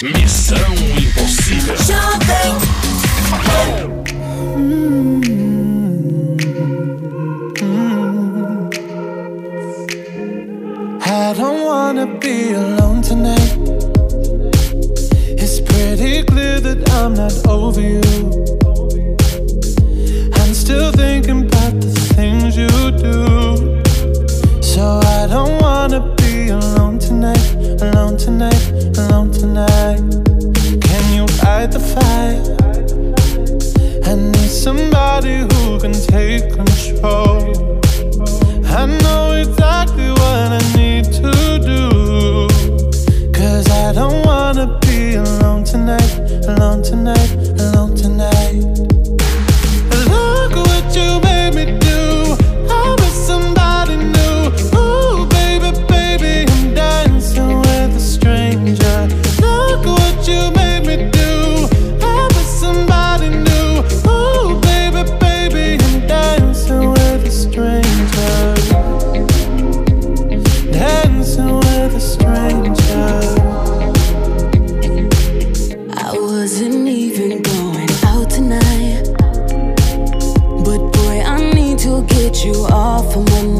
Missão Impossível. Mm. I don't wanna be alone tonight. It's pretty clear that I'm not over you. I'm still thinking about the things you do. So I don't wanna be alone tonight, alone tonight, alone tonight. Can you fight the fire? I need somebody who can take control. I know exactly what I need to do. Cause I don't wanna be alone tonight, alone tonight, alone tonight. Get you off of my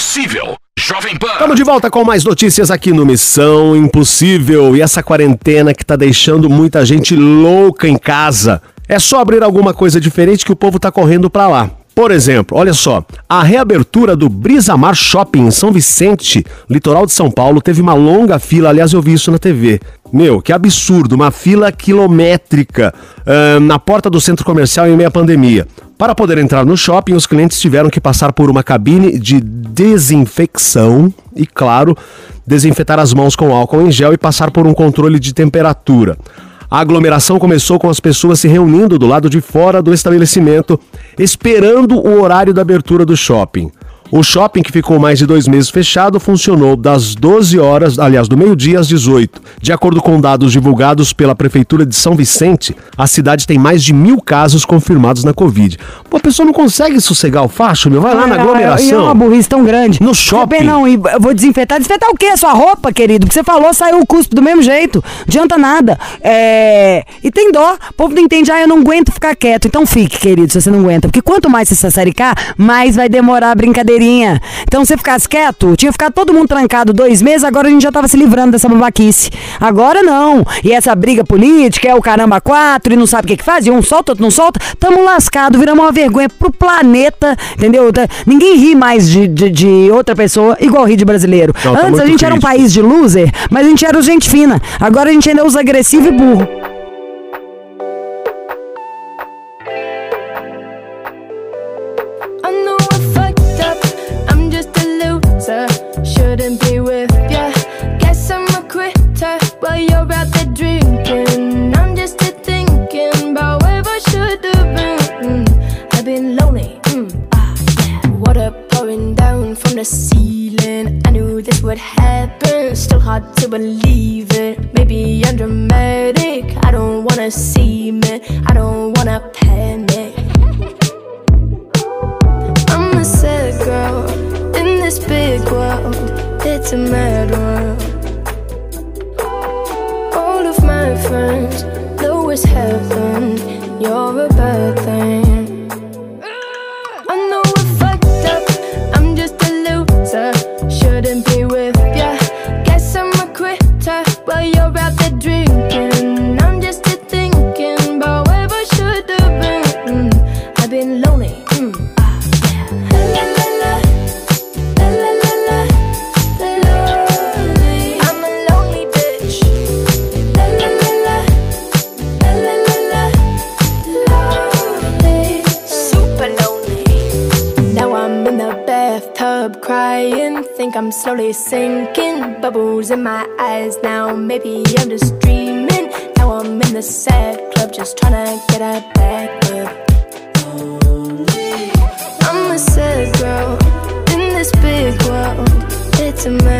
Impossível. Jovem Pan. Estamos de volta com mais notícias aqui no Missão Impossível. E essa quarentena que tá deixando muita gente louca em casa. É só abrir alguma coisa diferente que o povo tá correndo pra lá. Por exemplo, olha só, a reabertura do Brisamar Shopping em São Vicente, litoral de São Paulo, teve uma longa fila, aliás eu vi isso na TV. Meu, que absurdo, uma fila quilométrica ahn, na porta do centro comercial em meio à pandemia. Para poder entrar no shopping, os clientes tiveram que passar por uma cabine de desinfecção e, claro, desinfetar as mãos com álcool em gel e passar por um controle de temperatura. A aglomeração começou com as pessoas se reunindo do lado de fora do estabelecimento, esperando o horário da abertura do shopping. O shopping, que ficou mais de dois meses fechado, funcionou das 12 horas, aliás, do meio-dia às 18. De acordo com dados divulgados pela Prefeitura de São Vicente, a cidade tem mais de mil casos confirmados na Covid. Pô, a pessoa não consegue sossegar o facho, meu? Vai lá na Ah, E é uma aglomeração. burrice tão grande. No shopping. Bem, não, e eu vou desinfetar. Desinfetar o quê? Sua roupa, querido? Que você falou, saiu o cuspe do mesmo jeito. Não adianta nada. É... E tem dó. O povo não entende, ah, eu não aguento ficar quieto. Então fique, querido, se você não aguenta. Porque quanto mais você se sassaricar, mais vai demorar a Então, se você ficasse quieto, tinha ficado todo mundo trancado dois meses, agora a gente já tava se livrando dessa babaquice. Agora não. E essa briga política, é o caramba quatro, e não sabe o que que faz, e um solta, outro não solta, tamo lascado, viramos uma vergonha pro planeta, entendeu? Tá- Ninguém ri mais de, de, de outra pessoa igual ri de brasileiro. Não, tá Antes a muito gente era um crítico. país de loser, mas a gente era gente fina. Agora a gente ainda usa agressivo e burro. Loser. Shouldn't be with ya. Guess I'm a quitter while you're out there drinking. I'm just a thinking about where I should have been. Mm, I've been lonely. Mm, ah, yeah. Water pouring down from the ceiling. I knew this would happen. Still hard to believe it. Maybe I'm dramatic. I don't wanna see me. I don't wanna panic. I'm a sad girl this big world. It's a mad world. All of my friends know it's heaven. You're a bad thing. Slowly sinking. Bubbles in my eyes now. Maybe I'm just dreaming. Now I'm in the sad club just trying to get a back up. I'm a sad girl in this big world. It's a mad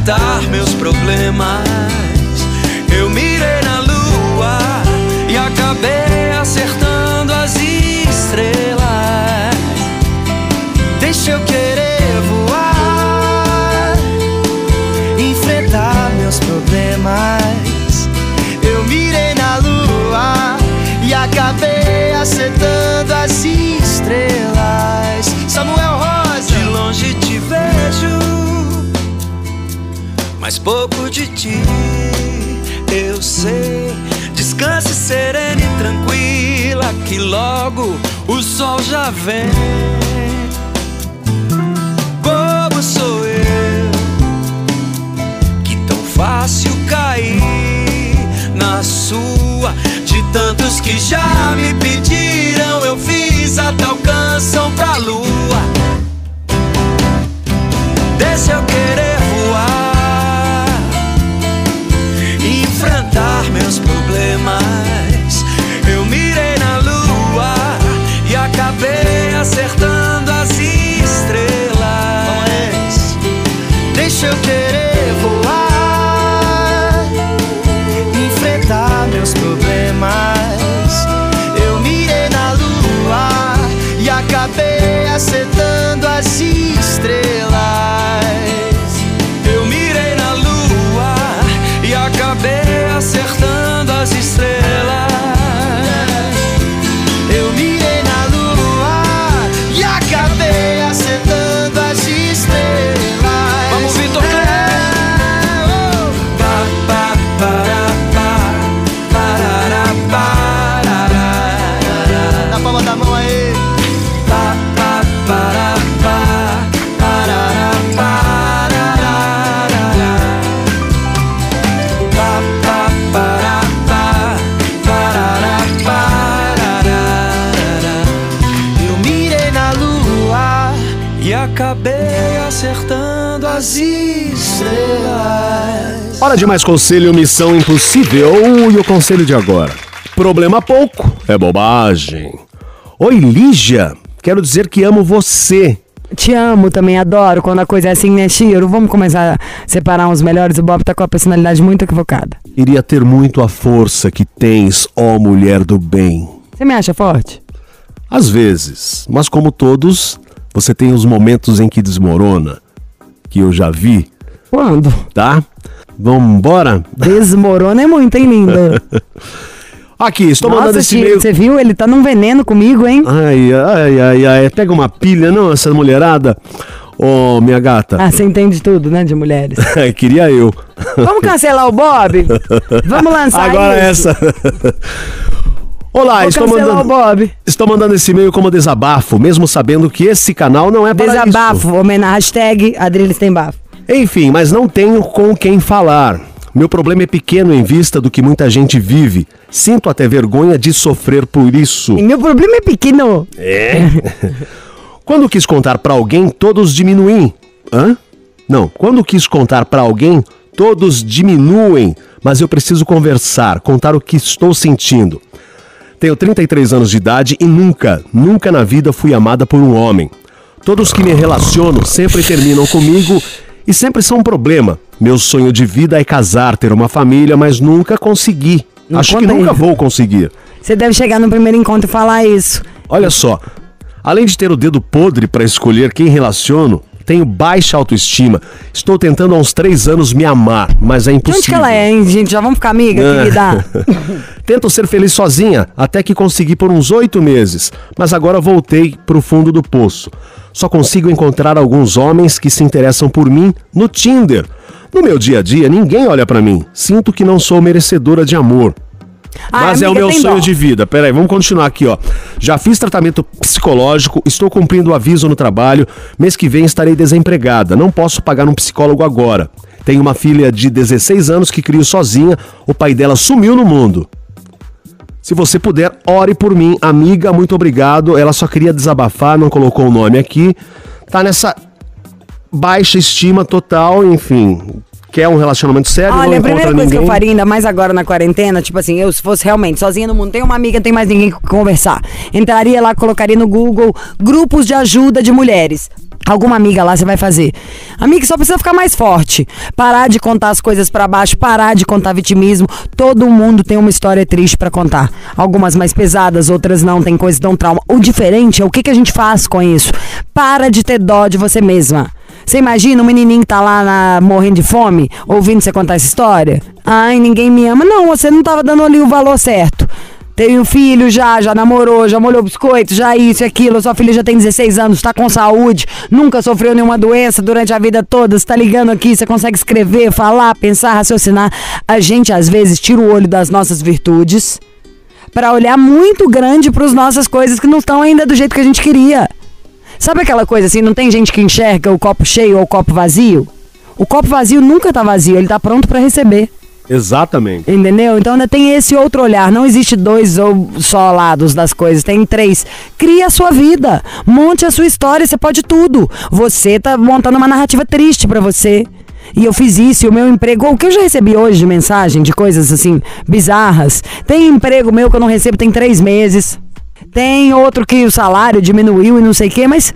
enfrentar meus problemas. Eu mirei na lua e acabei acertando as estrelas. Deixa eu querer voar, enfrentar meus problemas. Eu mirei na lua e acabei acertando mas pouco de ti eu sei. Descanse serena e tranquila, que logo o sol já vem. Como sou eu, que tão fácil cair na sua. De tantos que já me pediram, eu fiz a tal canção pra lua. Desse eu querer Hora de mais conselho, missão impossível. E o conselho de agora? Problema pouco, é bobagem. Oi, Lígia. Quero dizer que amo você. Te amo também, adoro quando a coisa é assim, né, Chiro? Vamos começar a separar uns melhores. O Bob tá com a personalidade muito equivocada. Iria ter muito a força que tens, ó mulher do bem. Você me acha forte? Às vezes, mas como todos, você tem os momentos em que desmorona, que eu já vi, Quando? tá? Vambora? Desmorona é muito, hein, linda? Aqui, estou mandando Nossa, esse Chiro, e-mail. você viu? Ele tá num veneno comigo, hein? Ai, ai, ai, ai. Pega uma pilha, não, essa mulherada. Ô, minha gata. Ah, você entende tudo, né, de mulheres. Queria eu. Vamos cancelar o Bob? Vamos lançar Agora isso? essa. Olá, Vou estou mandando, o Bob. estou mandando esse e-mail como desabafo, mesmo sabendo que esse canal não é para isso. Desabafo, homenagem, hashtag Adriles tem bafo. Enfim, mas não tenho com quem falar. Meu problema é pequeno em vista do que muita gente vive. Sinto até vergonha de sofrer por isso. E meu problema é pequeno. É? Quando quis contar pra alguém, todos diminuem. Hã? Não, quando quis contar pra alguém, todos diminuem, mas eu preciso conversar, contar o que estou sentindo. Tenho 33 anos de idade e nunca, nunca na vida fui amada por um homem. Todos que me relaciono sempre terminam comigo e sempre são um problema. Meu sonho de vida é casar, ter uma família, mas nunca consegui. Não Acho que nunca aí. vou conseguir. Você deve chegar no primeiro encontro e falar isso. Olha só, além de ter o dedo podre para escolher quem relaciono, tenho baixa autoestima. Estou tentando há uns três anos me amar, mas é De impossível. onde que ela é, hein, gente? Já vamos ficar amiga, Ah. querida? Tento ser feliz sozinha, até que consegui por uns oito meses, mas agora voltei pro fundo do poço. Só consigo encontrar alguns homens que se interessam por mim no Tinder. No meu dia a dia, ninguém olha pra mim. Sinto que não sou merecedora de amor. Ai, Mas é o meu sonho dó. de vida. Peraí, vamos continuar aqui, ó. Já fiz tratamento psicológico, estou cumprindo o aviso no trabalho. Mês que vem estarei desempregada. Não posso pagar um psicólogo agora. Tenho uma filha de 16 anos que crio sozinha. O pai dela sumiu no mundo. Se você puder, ore por mim. Amiga, muito obrigado. Ela só queria desabafar, não colocou o nome aqui. Tá nessa baixa estima total, enfim. Quer um relacionamento sério, não Olha, a encontra primeira coisa ninguém. que eu faria, ainda mais agora na quarentena, tipo assim, eu se fosse realmente sozinha no mundo, tem uma amiga, não tem mais ninguém com conversar. Entraria lá, colocaria no Google grupos de ajuda de mulheres. Alguma amiga lá você vai fazer. Amiga, só precisa ficar mais forte. Parar de contar as coisas pra baixo, parar de contar vitimismo. Todo mundo tem uma história triste pra contar. Algumas mais pesadas, outras não, tem coisas que dão trauma. O diferente é o que, que a gente faz com isso. Para de ter dó de você mesma. Você imagina um menininho que tá lá na- morrendo de fome, ouvindo você contar essa história? Ai, ninguém me ama. Não, você não tava dando ali o valor certo. Teve um filho já, já namorou, já molhou biscoito, já isso e aquilo. Sua filha já tem 16 anos, tá com saúde, nunca sofreu nenhuma doença durante a vida toda. Você tá ligando aqui, você consegue escrever, falar, pensar, raciocinar. A gente às vezes tira o olho das nossas virtudes pra olhar muito grande pras nossas coisas que não estão ainda do jeito que a gente queria. Sabe aquela coisa assim, não tem gente que enxerga o copo cheio ou o copo vazio? O copo vazio nunca tá vazio, ele tá pronto pra receber. Exatamente. Entendeu? Então ainda tem esse outro olhar. Não existe dois ou só lados das coisas, tem três. Cria a sua vida, monte a sua história, você pode tudo. Você tá montando uma narrativa triste pra você. E eu fiz isso, e o meu emprego, o que eu já recebi hoje de mensagem, de coisas assim, bizarras. Tem emprego meu que eu não recebo tem três meses. Tem outro que o salário diminuiu e não sei o quê, mas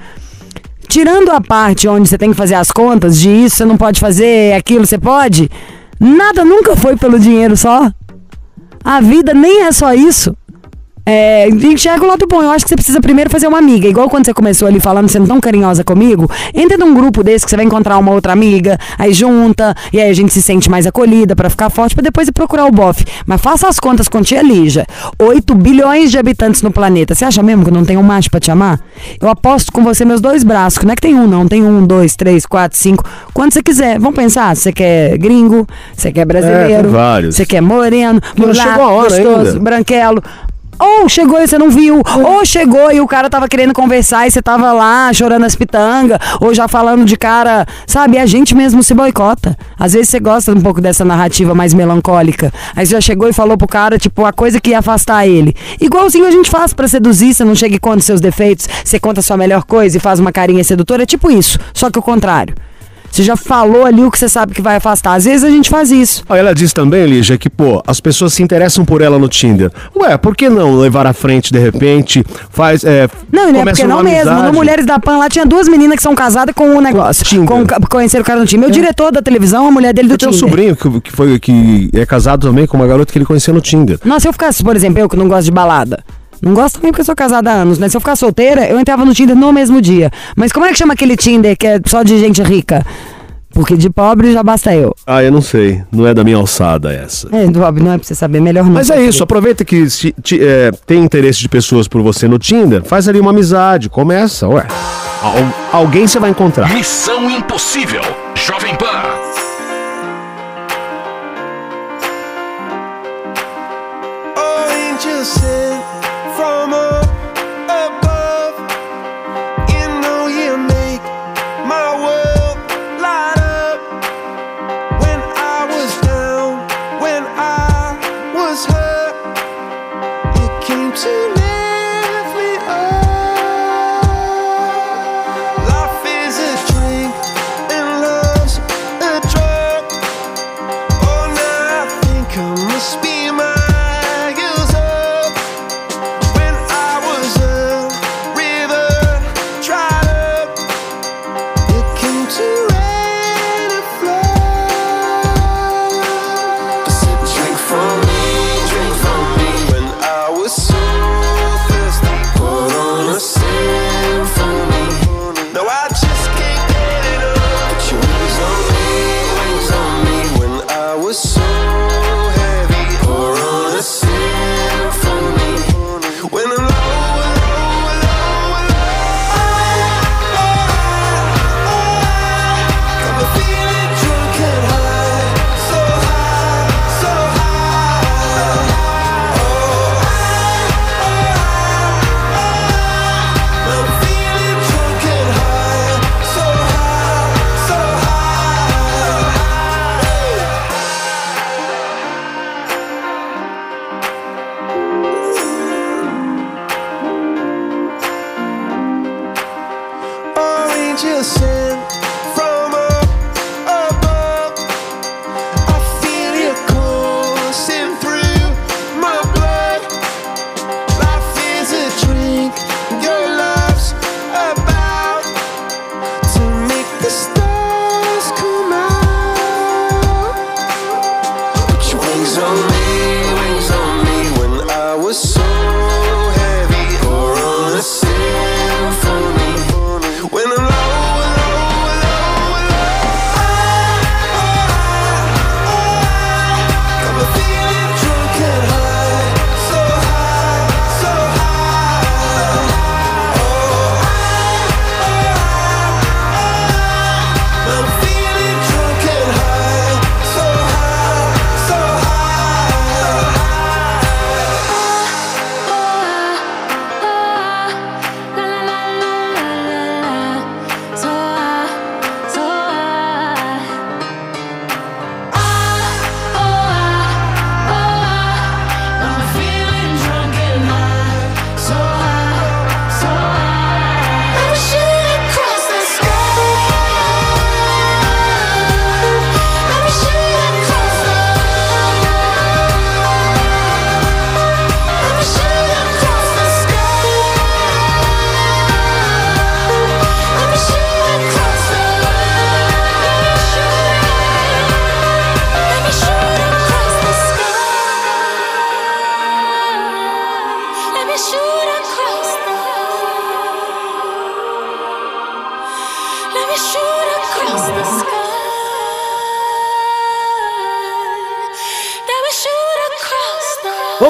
tirando a parte onde você tem que fazer as contas de isso, você não pode fazer, aquilo você pode, nada nunca foi pelo dinheiro só. A vida nem é só isso. É, enxerga o lado bom. Eu acho que você precisa primeiro fazer uma amiga. Igual quando você começou ali falando, sendo tão carinhosa comigo. Entra num grupo desse que você vai encontrar uma outra amiga, aí junta, e aí a gente se sente mais acolhida pra ficar forte, pra depois ir procurar o bofe. Mas faça as contas com tia Lígia. 8 bilhões de habitantes no planeta. Você acha mesmo que não tem um macho pra te amar? Eu aposto com você meus dois braços. que Não é que tem um, não. Tem um, dois, três, quatro, cinco. Quanto você quiser. Vamos pensar. Você quer gringo, você quer brasileiro. É, vários. Você quer moreno, mulato, chegou a hora gostoso, ainda. branquelo. Ou chegou e você não viu, ou chegou e o cara tava querendo conversar e você tava lá chorando as pitangas, ou já falando de cara, sabe? A gente mesmo se boicota. Às vezes você gosta um pouco dessa narrativa mais melancólica. Aí você já chegou e falou pro cara, tipo, a coisa que ia afastar ele. Igualzinho a gente faz pra seduzir, você não chega e conta seus defeitos, você conta a sua melhor coisa e faz uma carinha sedutora. É tipo isso, só que o contrário. Você já falou ali o que você sabe que vai afastar. Às vezes a gente faz isso. Ela diz também, Lígia, que, pô, as pessoas se interessam por ela no Tinder. Ué, por que não levar à frente, de repente, faz, é, Não, e não é porque não uma mesmo. amizade? No Mulheres da Pan lá tinha duas meninas que são casadas com um negócio. Tinder. Com, conheceram o cara no time. Meu diretor da televisão, a mulher dele do Eu tenho um Tinder. sobrinho que, que, foi, que é casado também com uma garota que ele conheceu no Tinder. Nossa, se eu ficasse, por exemplo, eu que não gosto de balada. Não gosto também porque eu sou casada há anos, né? Se eu ficar solteira, eu entrava no Tinder no mesmo dia. Mas como é que chama aquele Tinder que é só de gente rica? Porque de pobre já basta eu. Ah, eu não sei. Não é da minha alçada essa. É, do pobre não é pra você saber, melhor não. Mas é isso, aproveita que se, ti- é, tem interesse de pessoas por você no Tinder, faz ali uma amizade, começa, ué. Al- alguém você vai encontrar. Missão Impossível. Jovem Pan.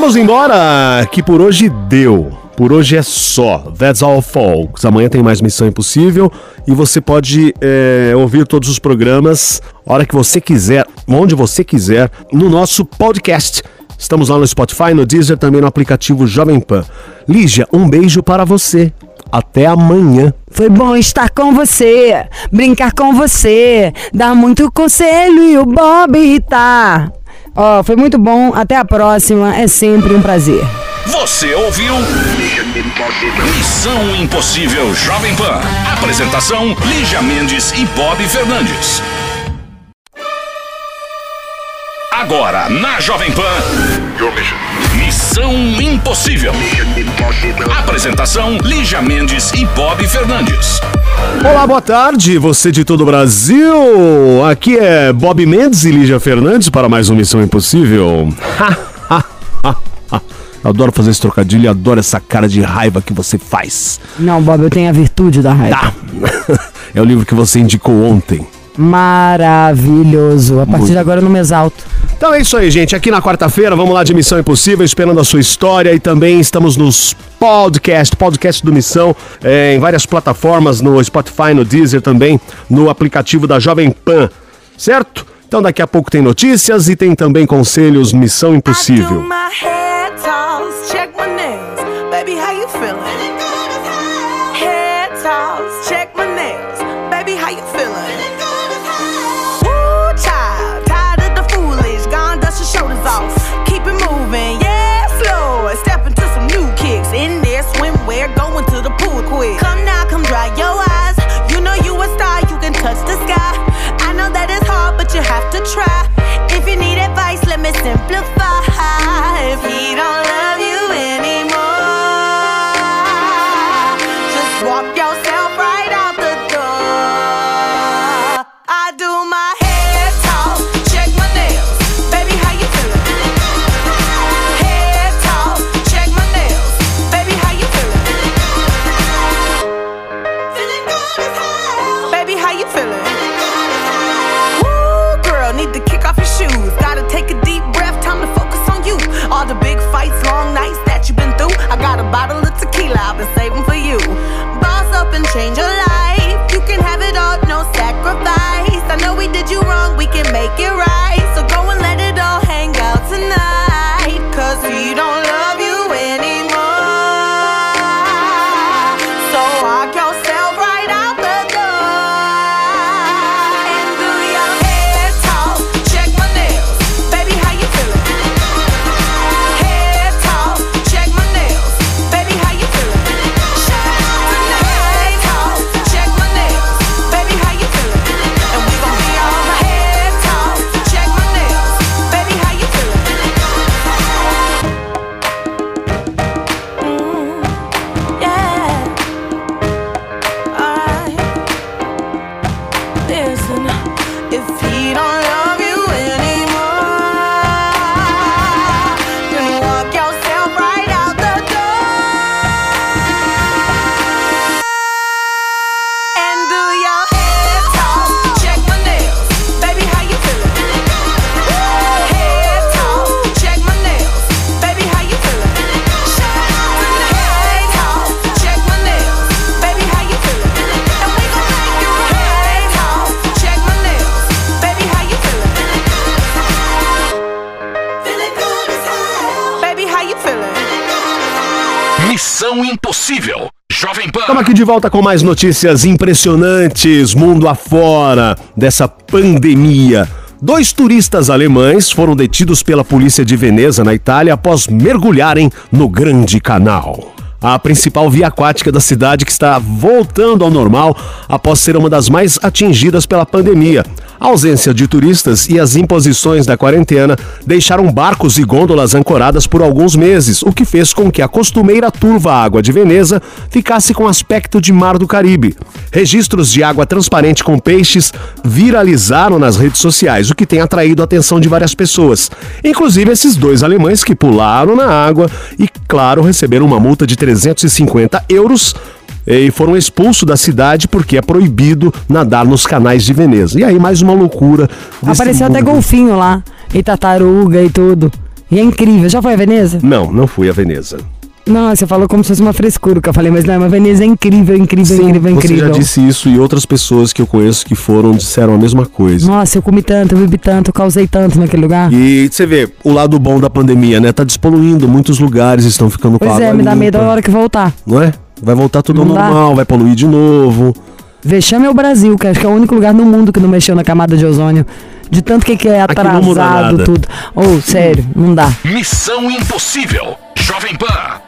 Vamos embora, que por hoje deu. Por hoje é só. That's all, folks. Amanhã tem mais Missão Impossível e você pode é, ouvir todos os programas hora que você quiser, onde você quiser, no nosso podcast. Estamos lá no Spotify, no Deezer, também no aplicativo Jovem Pan. Lígia, um beijo para você. Até amanhã. Foi bom estar com você, brincar com você, dar muito conselho e o Bob irritar. Ó, foi muito bom. Até a próxima. É sempre um prazer. Você ouviu? Missão Impossível Jovem Pan. Apresentação: Lígia Mendes e Bob Fernandes. Agora, na Jovem Pan. Missão Impossível. Apresentação: Lígia Mendes e Bob Fernandes. Olá, boa tarde, você de todo o Brasil. Aqui é Bob Mendes e Lígia Fernandes para mais um Missão Impossível. Adoro fazer esse trocadilho e adoro essa cara de raiva que você faz. Não, Bob, eu tenho a virtude da raiva. Tá. É o livro que você indicou ontem. Maravilhoso. A partir de agora eu não me exalto. Então é isso aí, gente. Aqui na quarta-feira, vamos lá de Missão Impossível, esperando a sua história e também estamos nos podcast, podcast do Missão, é, em várias plataformas, no Spotify, no Deezer também, no aplicativo da Jovem Pan, certo? Então daqui a pouco tem notícias e tem também conselhos Missão I do Impossível. Simplify. Estamos aqui de volta com mais notícias impressionantes, mundo afora dessa pandemia. Dois turistas alemães foram detidos pela polícia de Veneza, na Itália, após mergulharem no Grande Canal. A principal via aquática da cidade que está voltando ao normal após ser uma das mais atingidas pela pandemia. A ausência de turistas e as imposições da quarentena deixaram barcos e gôndolas ancoradas por alguns meses, o que fez com que a costumeira turva água de Veneza ficasse com aspecto de mar do Caribe. Registros de água transparente com peixes viralizaram nas redes sociais, o que tem atraído a atenção de várias pessoas, inclusive esses dois alemães que pularam na água e, claro, receberam uma multa de 350 euros e foram expulsos da cidade porque é proibido nadar nos canais de Veneza. E aí mais uma loucura. Apareceu até mundo. golfinho lá. E tartaruga e tudo. E é incrível. Já foi a Veneza? Não, não fui a Veneza. Não, você falou como se fosse uma frescura que eu falei, mas não, a Veneza é incrível, incrível, incrível, você incrível. já disse isso e outras pessoas que eu conheço que foram disseram a mesma coisa. Nossa, eu comi tanto, eu bebi tanto, eu causei tanto naquele lugar. E você vê o lado bom da pandemia, né? Tá despoluindo, muitos lugares estão ficando com Pois água é, me dá limpa, medo a hora que voltar. Não é? Vai voltar tudo ao Não dá. normal, vai poluir de novo. Vexame é o Brasil, que acho que é o único lugar no mundo que não mexeu na camada de ozônio. De tanto que, que é atrasado tudo. Ou, sério, não dá. Missão Impossível. Jovem Pan.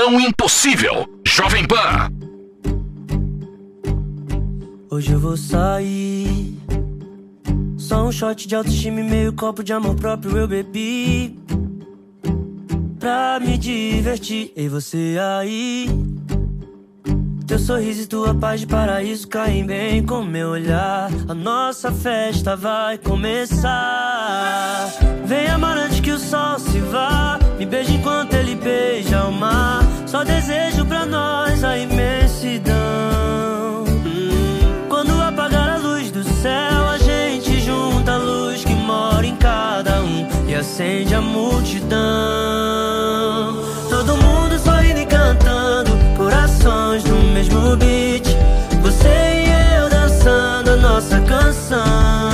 Missão Impossível. Jovem Pan. Hoje eu vou sair. Só um shot de autoestima e meio copo de amor próprio eu bebi. Pra me divertir, e você aí. Teu sorriso e tua paz de paraíso caem bem com meu olhar. A nossa festa vai começar. Vem amar antes que o sol se vá. Me beija enquanto ele beija o mar. Só desejo pra nós a imensidão. Quando apagar a luz do céu, a gente junta a luz que mora em cada um e acende a multidão. Todo mundo sorrindo e cantando, corações no mesmo beat. Você e eu dançando a nossa canção.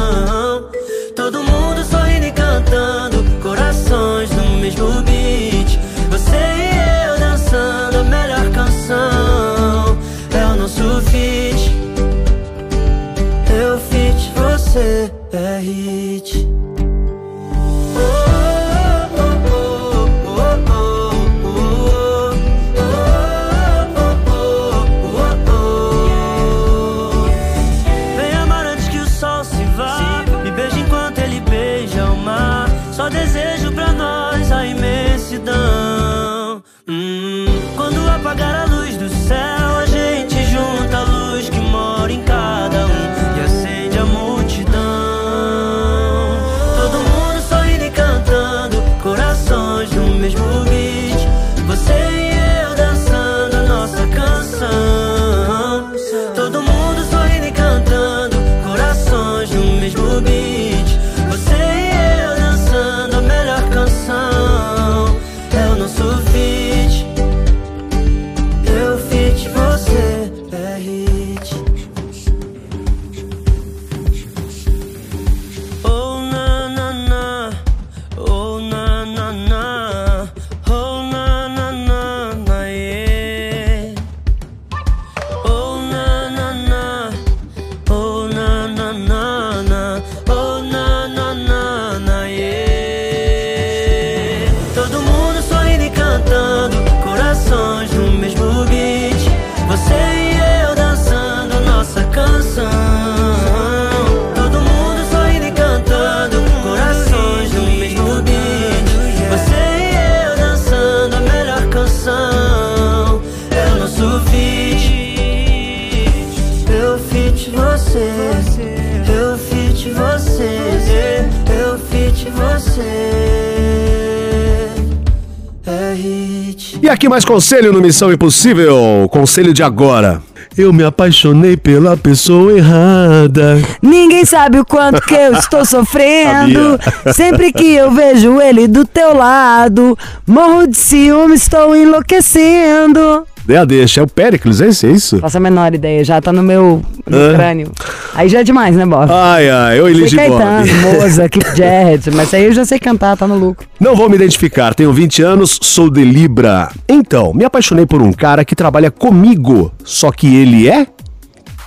E aqui mais conselho no Missão Impossível. Conselho de agora. Eu me apaixonei pela pessoa errada. Ninguém sabe o quanto que eu estou sofrendo. Sempre que eu vejo ele do teu lado, morro de ciúme, estou enlouquecendo. Dê a deixa. É o Pericles, é? É isso? Faço a menor ideia, já tá no meu no Hã? crânio. Aí já é demais, né, Bob? Ai, ai, eu elegi Caetano, Bob. Moza, Keith Jarrett, mas aí eu já sei cantar, tá no lucro. Não vou me identificar, tenho 20 anos, sou de Libra. Então, me apaixonei por um cara que trabalha comigo, só que ele é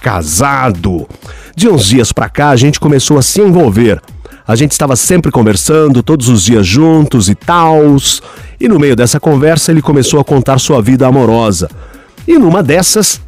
casado. De uns dias pra cá, a gente começou a se envolver. A gente estava sempre conversando, todos os dias juntos e tals. E no meio dessa conversa, ele começou a contar sua vida amorosa. E numa dessas,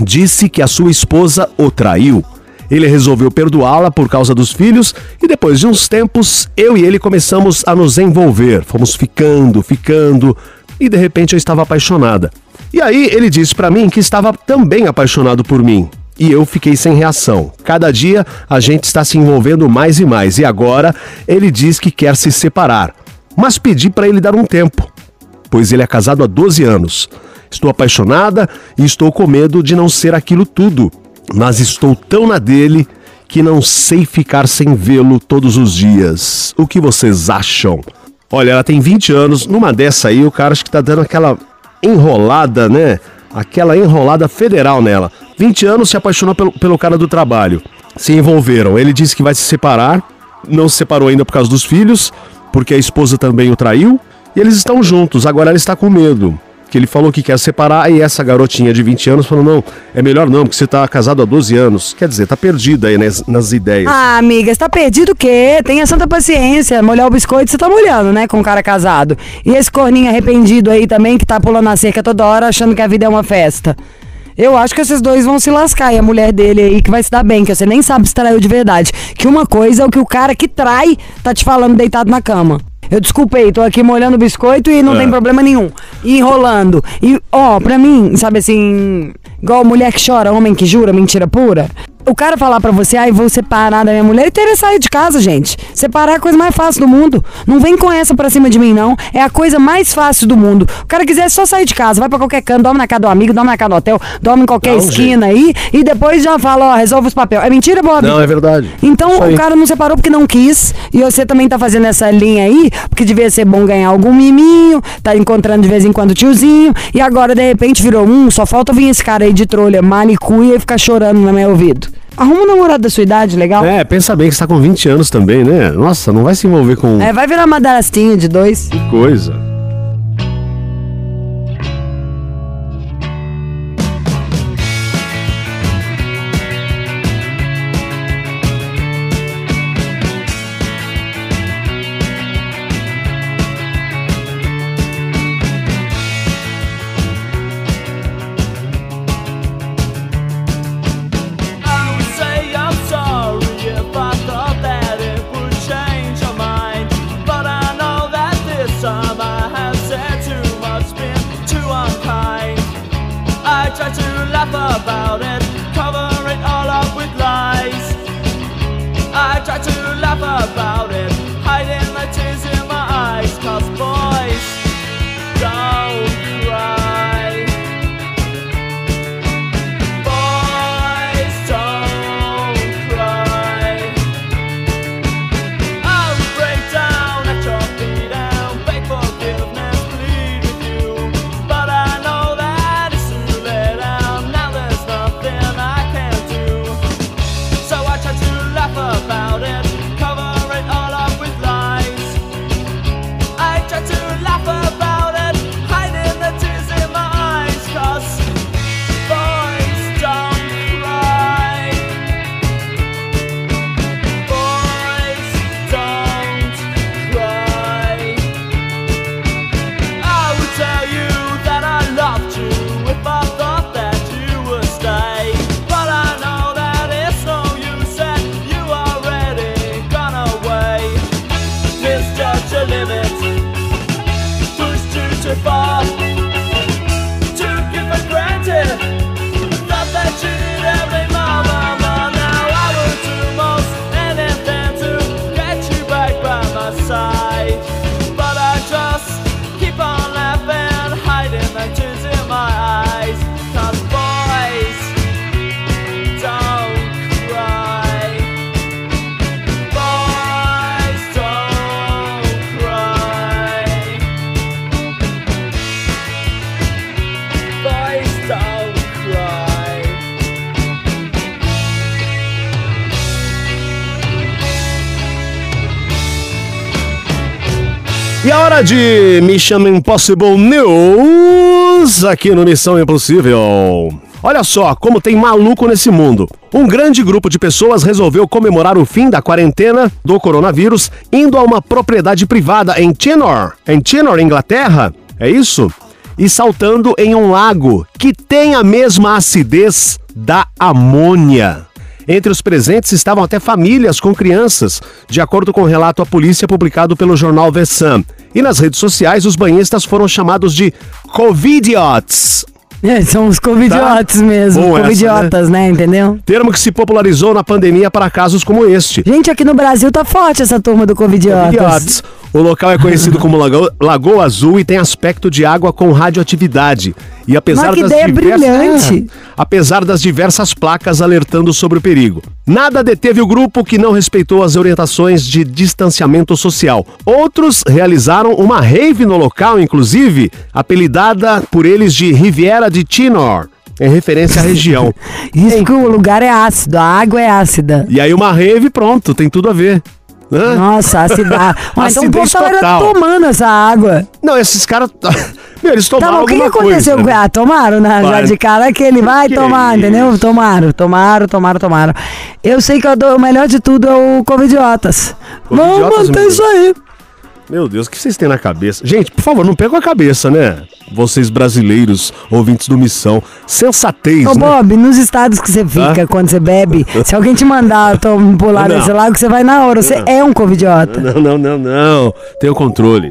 disse que a sua esposa o traiu. Ele resolveu perdoá-la por causa dos filhos e depois de uns tempos, eu e ele começamos a nos envolver. Fomos ficando, ficando e de repente eu estava apaixonada. E aí ele disse pra mim que estava também apaixonado por mim. E eu fiquei sem reação. Cada dia a gente está se envolvendo mais e mais e agora ele diz que quer se separar. Mas pedi pra ele dar um tempo, pois ele é casado há 12 anos. Estou apaixonada e estou com medo de não ser aquilo tudo, mas estou tão na dele que não sei ficar sem vê-lo todos os dias. O que vocês acham? Olha, ela tem 20 anos, numa dessa aí o cara acho que tá dando aquela enrolada, né? Aquela enrolada federal nela. 20 anos se apaixonou pelo, pelo cara do trabalho. Se envolveram. Ele disse que vai se separar. Não se separou ainda por causa dos filhos, porque a esposa também o traiu. E eles estão juntos. Agora ela está com medo. Que ele falou que quer separar e essa garotinha de 20 anos falou: não, é melhor não, porque você tá casado há 12 anos. Quer dizer, tá perdida aí nas, nas ideias. Ah, amiga, você tá perdido o quê? Tenha santa paciência. Molhar o biscoito, você tá molhando, né? Com um cara casado. E esse corninho arrependido aí também, que tá pulando a cerca toda hora, achando que a vida é uma festa. Eu acho que esses dois vão se lascar. E a mulher dele aí que vai se dar bem, que você nem sabe se traiu de verdade. Que uma coisa é o que o cara que trai tá te falando deitado na cama. Eu desculpei, tô aqui molhando o biscoito e não É. tem problema nenhum. E enrolando. E, ó, pra mim, sabe assim, igual mulher que chora, homem que jura, mentira pura. O cara falar pra você, ai, vou separar da minha mulher, ele teria saído de casa, gente. Separar é a coisa mais fácil do mundo. Não vem com essa pra cima de mim, não. É a coisa mais fácil do mundo. O cara quiser só sair de casa, vai pra qualquer canto, dorme na casa do amigo, dorme na casa do hotel, dorme em qualquer um esquina aí, e depois já fala, ó, resolve os papéis. É mentira, Bob? Não, é verdade. Então o cara não separou porque não quis. E você também tá fazendo essa linha aí, porque devia ser bom ganhar algum miminho, tá encontrando de vez em quando o tiozinho. E agora, de repente, virou um, só falta vir esse cara aí de trolha, malicuia e ficar chorando no meu ouvido. Arruma um namorado da sua idade, legal? É, pensa bem que você tá com 20 anos também, né? Nossa, não vai se envolver com É, vai virar madrastinha de dois. coisa. E a hora de Mission Impossible News aqui no Missão Impossível. Olha só como tem maluco nesse mundo. Um grande grupo de pessoas resolveu comemorar o fim da quarentena do coronavírus indo a uma propriedade privada em Chinor, em Chinor, Inglaterra. É isso? E saltando em um lago que tem a mesma acidez da amônia. Entre os presentes estavam até famílias com crianças, de acordo com o relato à polícia publicado pelo jornal The Sun. E nas redes sociais, os banhistas foram chamados de Covidiots. É, são os covidiotas mesmo. Tá. Bom essa, covidiotas, né? Entendeu? Termo que se popularizou na pandemia para casos como este. Gente, aqui no Brasil tá forte essa turma do covidiotas. Covidiotas. O local é conhecido como Lagoa, Lagoa Azul e tem aspecto de água com radioatividade. E apesar das ideia diversas, brilhante. É, apesar das diversas placas alertando sobre o perigo. Nada deteve o grupo que não respeitou as orientações de distanciamento social. Outros realizaram uma rave no local, inclusive, apelidada por eles de Riviera de Chinor, em referência à região. Isso que o lugar é ácido, a água é ácida. E aí uma rave, pronto, tem tudo a ver. Hã? Nossa, acidez. Mas então o povo tava total. tomando essa água. Não, esses caras. Meu, eles Tá, tomaram mas o que, que alguma aconteceu? coisa. Ah, tomaram, né? Já de cara que ele vai Que tomar, isso? entendeu? Tomaram, tomaram, tomaram, tomaram. Eu sei que eu dou- o melhor de tudo é o Covidiotas. Vamos manter isso aí. Meu Deus, o que vocês têm na cabeça? Gente, por favor, não pegam a cabeça, né? Vocês brasileiros, ouvintes do Missão. Sensatez, Ô, né? Bob, nos estados que você fica quando você bebe, se alguém te mandar tom- pular Não. nesse lago, você vai na hora. Você Não. é um covidiota. Não, não, não, não. Tenho controle.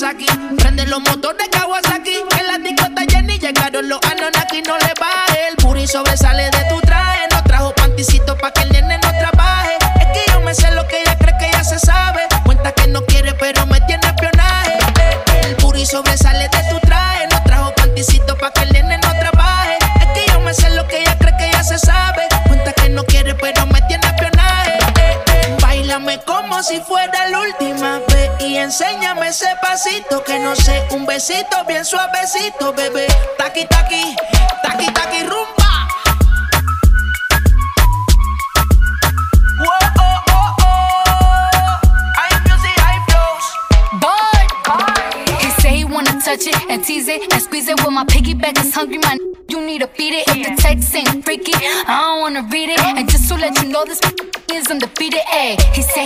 Nagasaki. Prende los motores Kawasaki, en la disco está llena y llegaron los Anonaki. No le baje, el puri sobresale besito, bien suavecito, bebé. Taqui, taqui, taqui, taqui, rumba. touch it and tease it and squeeze it. Well, my piggyback is hungry, man. You need to feed it. If the text ain't freaky, I don't wanna read it. And just to let you know, this is undefeated. Ayy, he said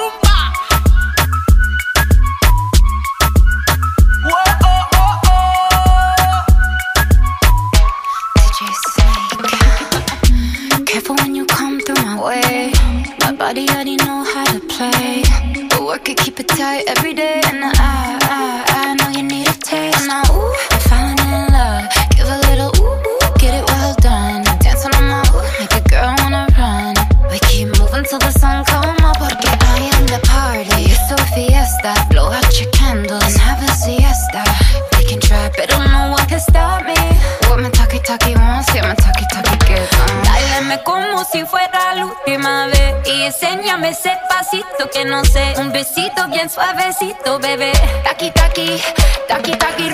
suavecito, bebé. Taki, taki, taki, taki.